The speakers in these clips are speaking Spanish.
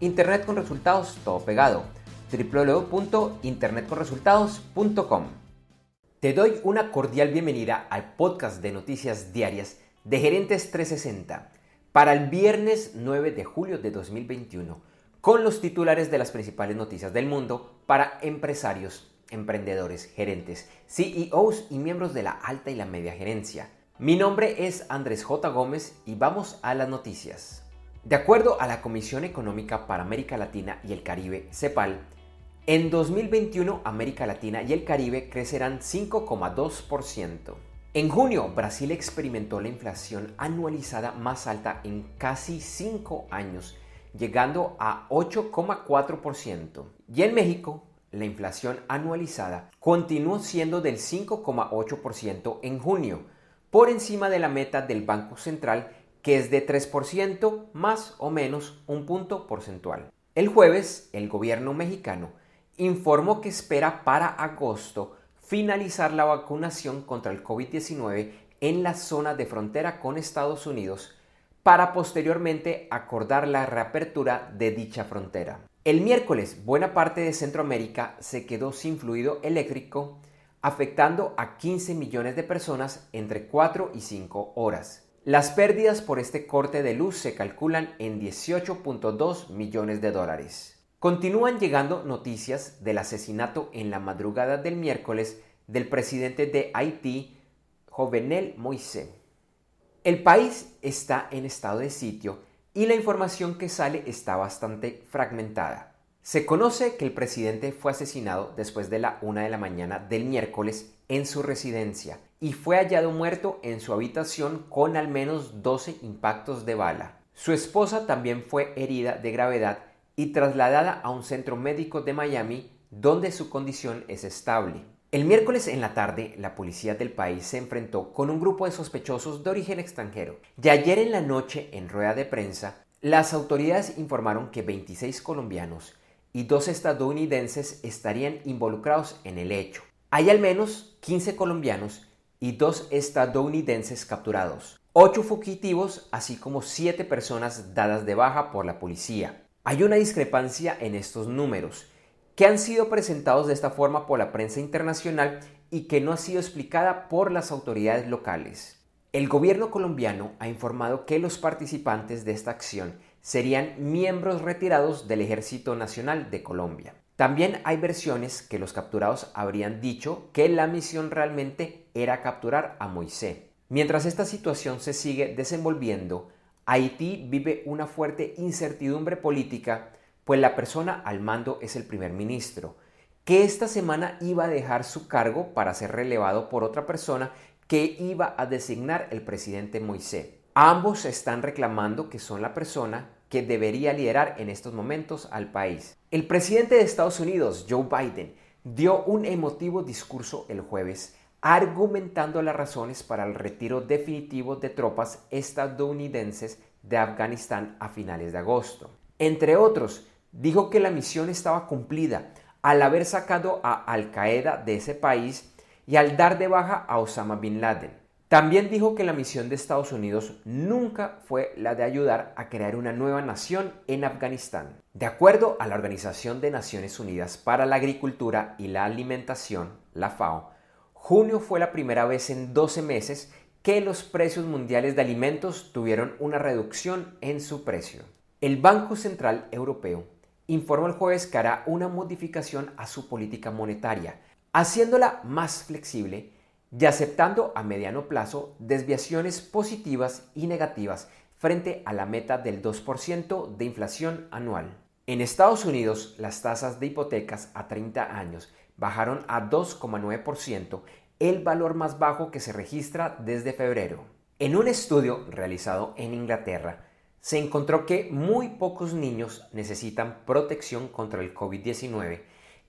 Internet con resultados, todo pegado. www.internetconresultados.com. Te doy una cordial bienvenida al podcast de noticias diarias de Gerentes 360 para el viernes 9 de julio de 2021 con los titulares de las principales noticias del mundo para empresarios, emprendedores, gerentes, CEOs y miembros de la alta y la media gerencia. Mi nombre es Andrés J. Gómez y vamos a las noticias. De acuerdo a la Comisión Económica para América Latina y el Caribe, CEPAL, en 2021 América Latina y el Caribe crecerán 5,2%. En junio, Brasil experimentó la inflación anualizada más alta en casi 5 años, llegando a 8,4%. Y en México, la inflación anualizada continuó siendo del 5,8% en junio, por encima de la meta del Banco Central que es de 3% más o menos un punto porcentual. El jueves, el gobierno mexicano informó que espera para agosto finalizar la vacunación contra el COVID-19 en la zona de frontera con Estados Unidos para posteriormente acordar la reapertura de dicha frontera. El miércoles, buena parte de Centroamérica se quedó sin fluido eléctrico, afectando a 15 millones de personas entre 4 y 5 horas. Las pérdidas por este corte de luz se calculan en 18.2 millones de dólares. Continúan llegando noticias del asesinato en la madrugada del miércoles del presidente de Haití, Jovenel Moïse. El país está en estado de sitio y la información que sale está bastante fragmentada. Se conoce que el presidente fue asesinado después de la una de la mañana del miércoles en su residencia y fue hallado muerto en su habitación con al menos 12 impactos de bala. Su esposa también fue herida de gravedad y trasladada a un centro médico de Miami donde su condición es estable. El miércoles en la tarde, la policía del país se enfrentó con un grupo de sospechosos de origen extranjero. Y ayer en la noche, en rueda de prensa, las autoridades informaron que 26 colombianos y dos estadounidenses estarían involucrados en el hecho. Hay al menos 15 colombianos y dos estadounidenses capturados, ocho fugitivos, así como siete personas dadas de baja por la policía. Hay una discrepancia en estos números, que han sido presentados de esta forma por la prensa internacional y que no ha sido explicada por las autoridades locales. El gobierno colombiano ha informado que los participantes de esta acción serían miembros retirados del Ejército Nacional de Colombia. También hay versiones que los capturados habrían dicho que la misión realmente era capturar a Moisés. Mientras esta situación se sigue desenvolviendo, Haití vive una fuerte incertidumbre política, pues la persona al mando es el primer ministro, que esta semana iba a dejar su cargo para ser relevado por otra persona que iba a designar el presidente Moisés. Ambos están reclamando que son la persona que debería liderar en estos momentos al país. El presidente de Estados Unidos, Joe Biden, dio un emotivo discurso el jueves argumentando las razones para el retiro definitivo de tropas estadounidenses de Afganistán a finales de agosto. Entre otros, dijo que la misión estaba cumplida al haber sacado a Al Qaeda de ese país y al dar de baja a Osama Bin Laden. También dijo que la misión de Estados Unidos nunca fue la de ayudar a crear una nueva nación en Afganistán. De acuerdo a la Organización de Naciones Unidas para la Agricultura y la Alimentación, la FAO, junio fue la primera vez en 12 meses que los precios mundiales de alimentos tuvieron una reducción en su precio. El Banco Central Europeo informó el jueves que hará una modificación a su política monetaria, haciéndola más flexible y aceptando a mediano plazo desviaciones positivas y negativas frente a la meta del 2% de inflación anual. En Estados Unidos, las tasas de hipotecas a 30 años bajaron a 2,9%, el valor más bajo que se registra desde febrero. En un estudio realizado en Inglaterra, se encontró que muy pocos niños necesitan protección contra el COVID-19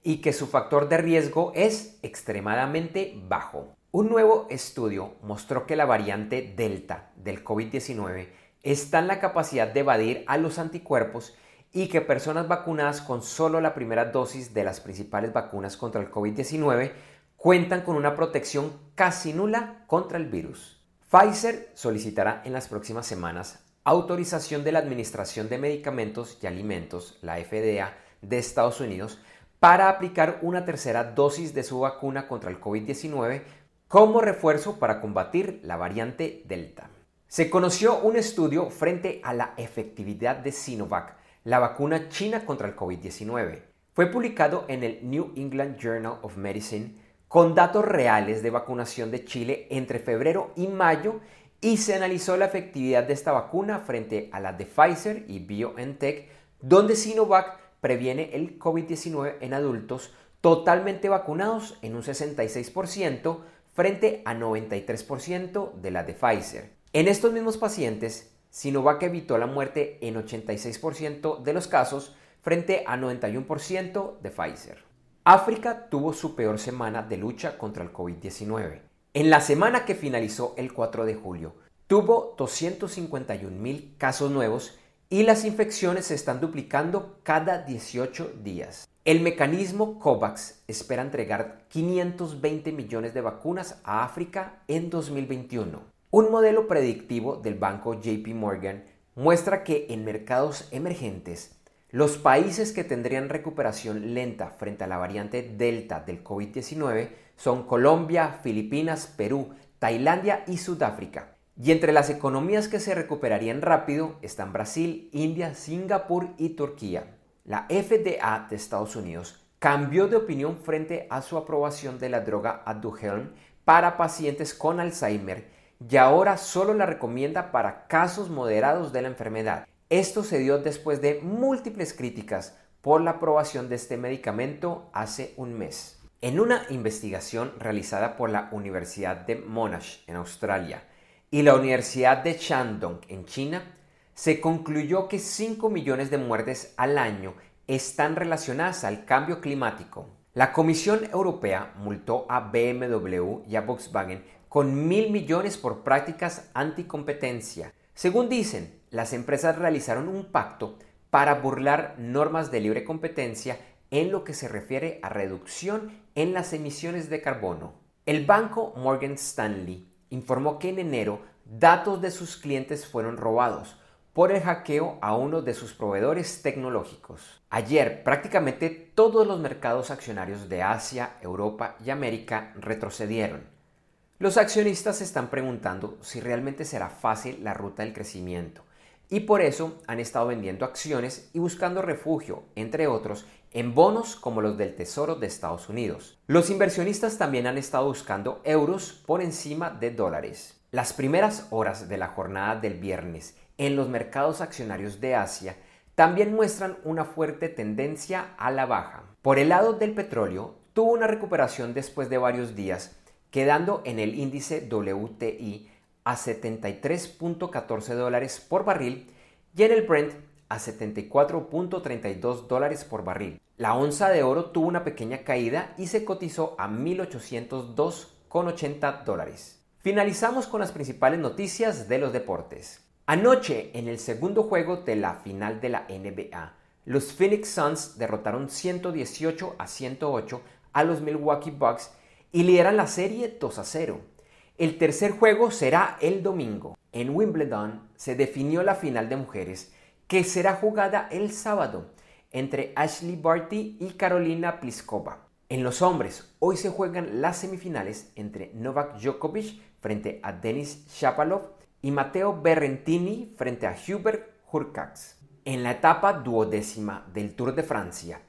y que su factor de riesgo es extremadamente bajo. Un nuevo estudio mostró que la variante Delta del COVID-19 está en la capacidad de evadir a los anticuerpos y que personas vacunadas con solo la primera dosis de las principales vacunas contra el COVID-19 cuentan con una protección casi nula contra el virus. Pfizer solicitará en las próximas semanas autorización de la Administración de Medicamentos y Alimentos, la FDA, de Estados Unidos para aplicar una tercera dosis de su vacuna contra el COVID-19 como refuerzo para combatir la variante Delta. Se conoció un estudio frente a la efectividad de Sinovac, la vacuna china contra el COVID-19. Fue publicado en el New England Journal of Medicine con datos reales de vacunación de Chile entre febrero y mayo y se analizó la efectividad de esta vacuna frente a la de Pfizer y BioNTech, donde Sinovac previene el COVID-19 en adultos totalmente vacunados en un 66% frente a 93% de la de Pfizer. En estos mismos pacientes, Sinovac evitó la muerte en 86% de los casos frente a 91% de Pfizer. África tuvo su peor semana de lucha contra el COVID-19. En la semana que finalizó el 4 de julio, tuvo 251 mil casos nuevos y las infecciones se están duplicando cada 18 días. El mecanismo COVAX espera entregar 520 millones de vacunas a África en 2021. Un modelo predictivo del banco JP Morgan muestra que en mercados emergentes, los países que tendrían recuperación lenta frente a la variante Delta del COVID-19 son Colombia, Filipinas, Perú, Tailandia y Sudáfrica. Y entre las economías que se recuperarían rápido están Brasil, India, Singapur y Turquía. La FDA de Estados Unidos cambió de opinión frente a su aprobación de la droga Aduhelm para pacientes con Alzheimer y ahora solo la recomienda para casos moderados de la enfermedad. Esto se dio después de múltiples críticas por la aprobación de este medicamento hace un mes. En una investigación realizada por la Universidad de Monash en Australia y la Universidad de Shandong en China, se concluyó que 5 millones de muertes al año están relacionadas al cambio climático. La Comisión Europea multó a BMW y a Volkswagen con mil millones por prácticas anticompetencia. Según dicen, las empresas realizaron un pacto para burlar normas de libre competencia en lo que se refiere a reducción en las emisiones de carbono. El banco Morgan Stanley informó que en enero datos de sus clientes fueron robados por el hackeo a uno de sus proveedores tecnológicos. Ayer prácticamente todos los mercados accionarios de Asia, Europa y América retrocedieron. Los accionistas se están preguntando si realmente será fácil la ruta del crecimiento y por eso han estado vendiendo acciones y buscando refugio, entre otros, en bonos como los del Tesoro de Estados Unidos. Los inversionistas también han estado buscando euros por encima de dólares. Las primeras horas de la jornada del viernes en los mercados accionarios de Asia también muestran una fuerte tendencia a la baja. Por el lado del petróleo, tuvo una recuperación después de varios días, quedando en el índice WTI a 73.14 dólares por barril y en el Brent a 74.32 dólares por barril. La onza de oro tuvo una pequeña caída y se cotizó a 1.802,80 dólares. Finalizamos con las principales noticias de los deportes. Anoche, en el segundo juego de la final de la NBA, los Phoenix Suns derrotaron 118 a 108 a los Milwaukee Bucks y lideran la serie 2 a 0. El tercer juego será el domingo. En Wimbledon se definió la final de mujeres que será jugada el sábado entre Ashley Barty y Carolina Pliskova. En los hombres, hoy se juegan las semifinales entre Novak Djokovic frente a Denis Shapovalov y Matteo Berrentini frente a Hubert Hurkacz. En la etapa duodécima del Tour de Francia,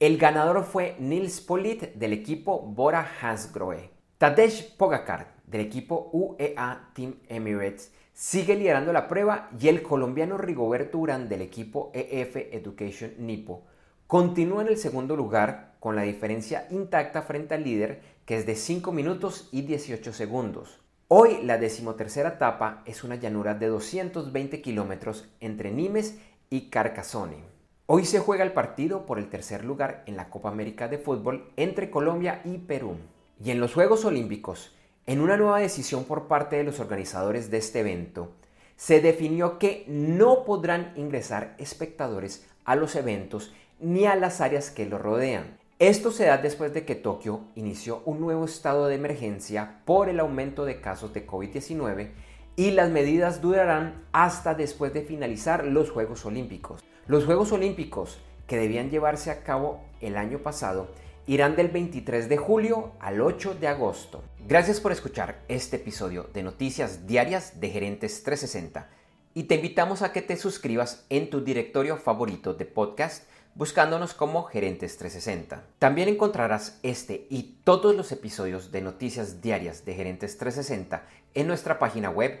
el ganador fue Nils Polit del equipo Bora Hansgrohe. Tadej Pogacar del equipo UEA Team Emirates sigue liderando la prueba y el colombiano Rigoberto Urán del equipo EF Education Nipo continúa en el segundo lugar con la diferencia intacta frente al líder que es de 5 minutos y 18 segundos. Hoy la decimotercera etapa es una llanura de 220 kilómetros entre Nimes y Carcassonne. Hoy se juega el partido por el tercer lugar en la Copa América de Fútbol entre Colombia y Perú. Y en los Juegos Olímpicos, en una nueva decisión por parte de los organizadores de este evento, se definió que no podrán ingresar espectadores a los eventos ni a las áreas que lo rodean. Esto se da después de que Tokio inició un nuevo estado de emergencia por el aumento de casos de COVID-19 y las medidas durarán hasta después de finalizar los Juegos Olímpicos. Los Juegos Olímpicos, que debían llevarse a cabo el año pasado, irán del 23 de julio al 8 de agosto. Gracias por escuchar este episodio de Noticias Diarias de Gerentes 360 y te invitamos a que te suscribas en tu directorio favorito de podcast buscándonos como Gerentes 360. También encontrarás este y todos los episodios de Noticias Diarias de Gerentes 360 en nuestra página web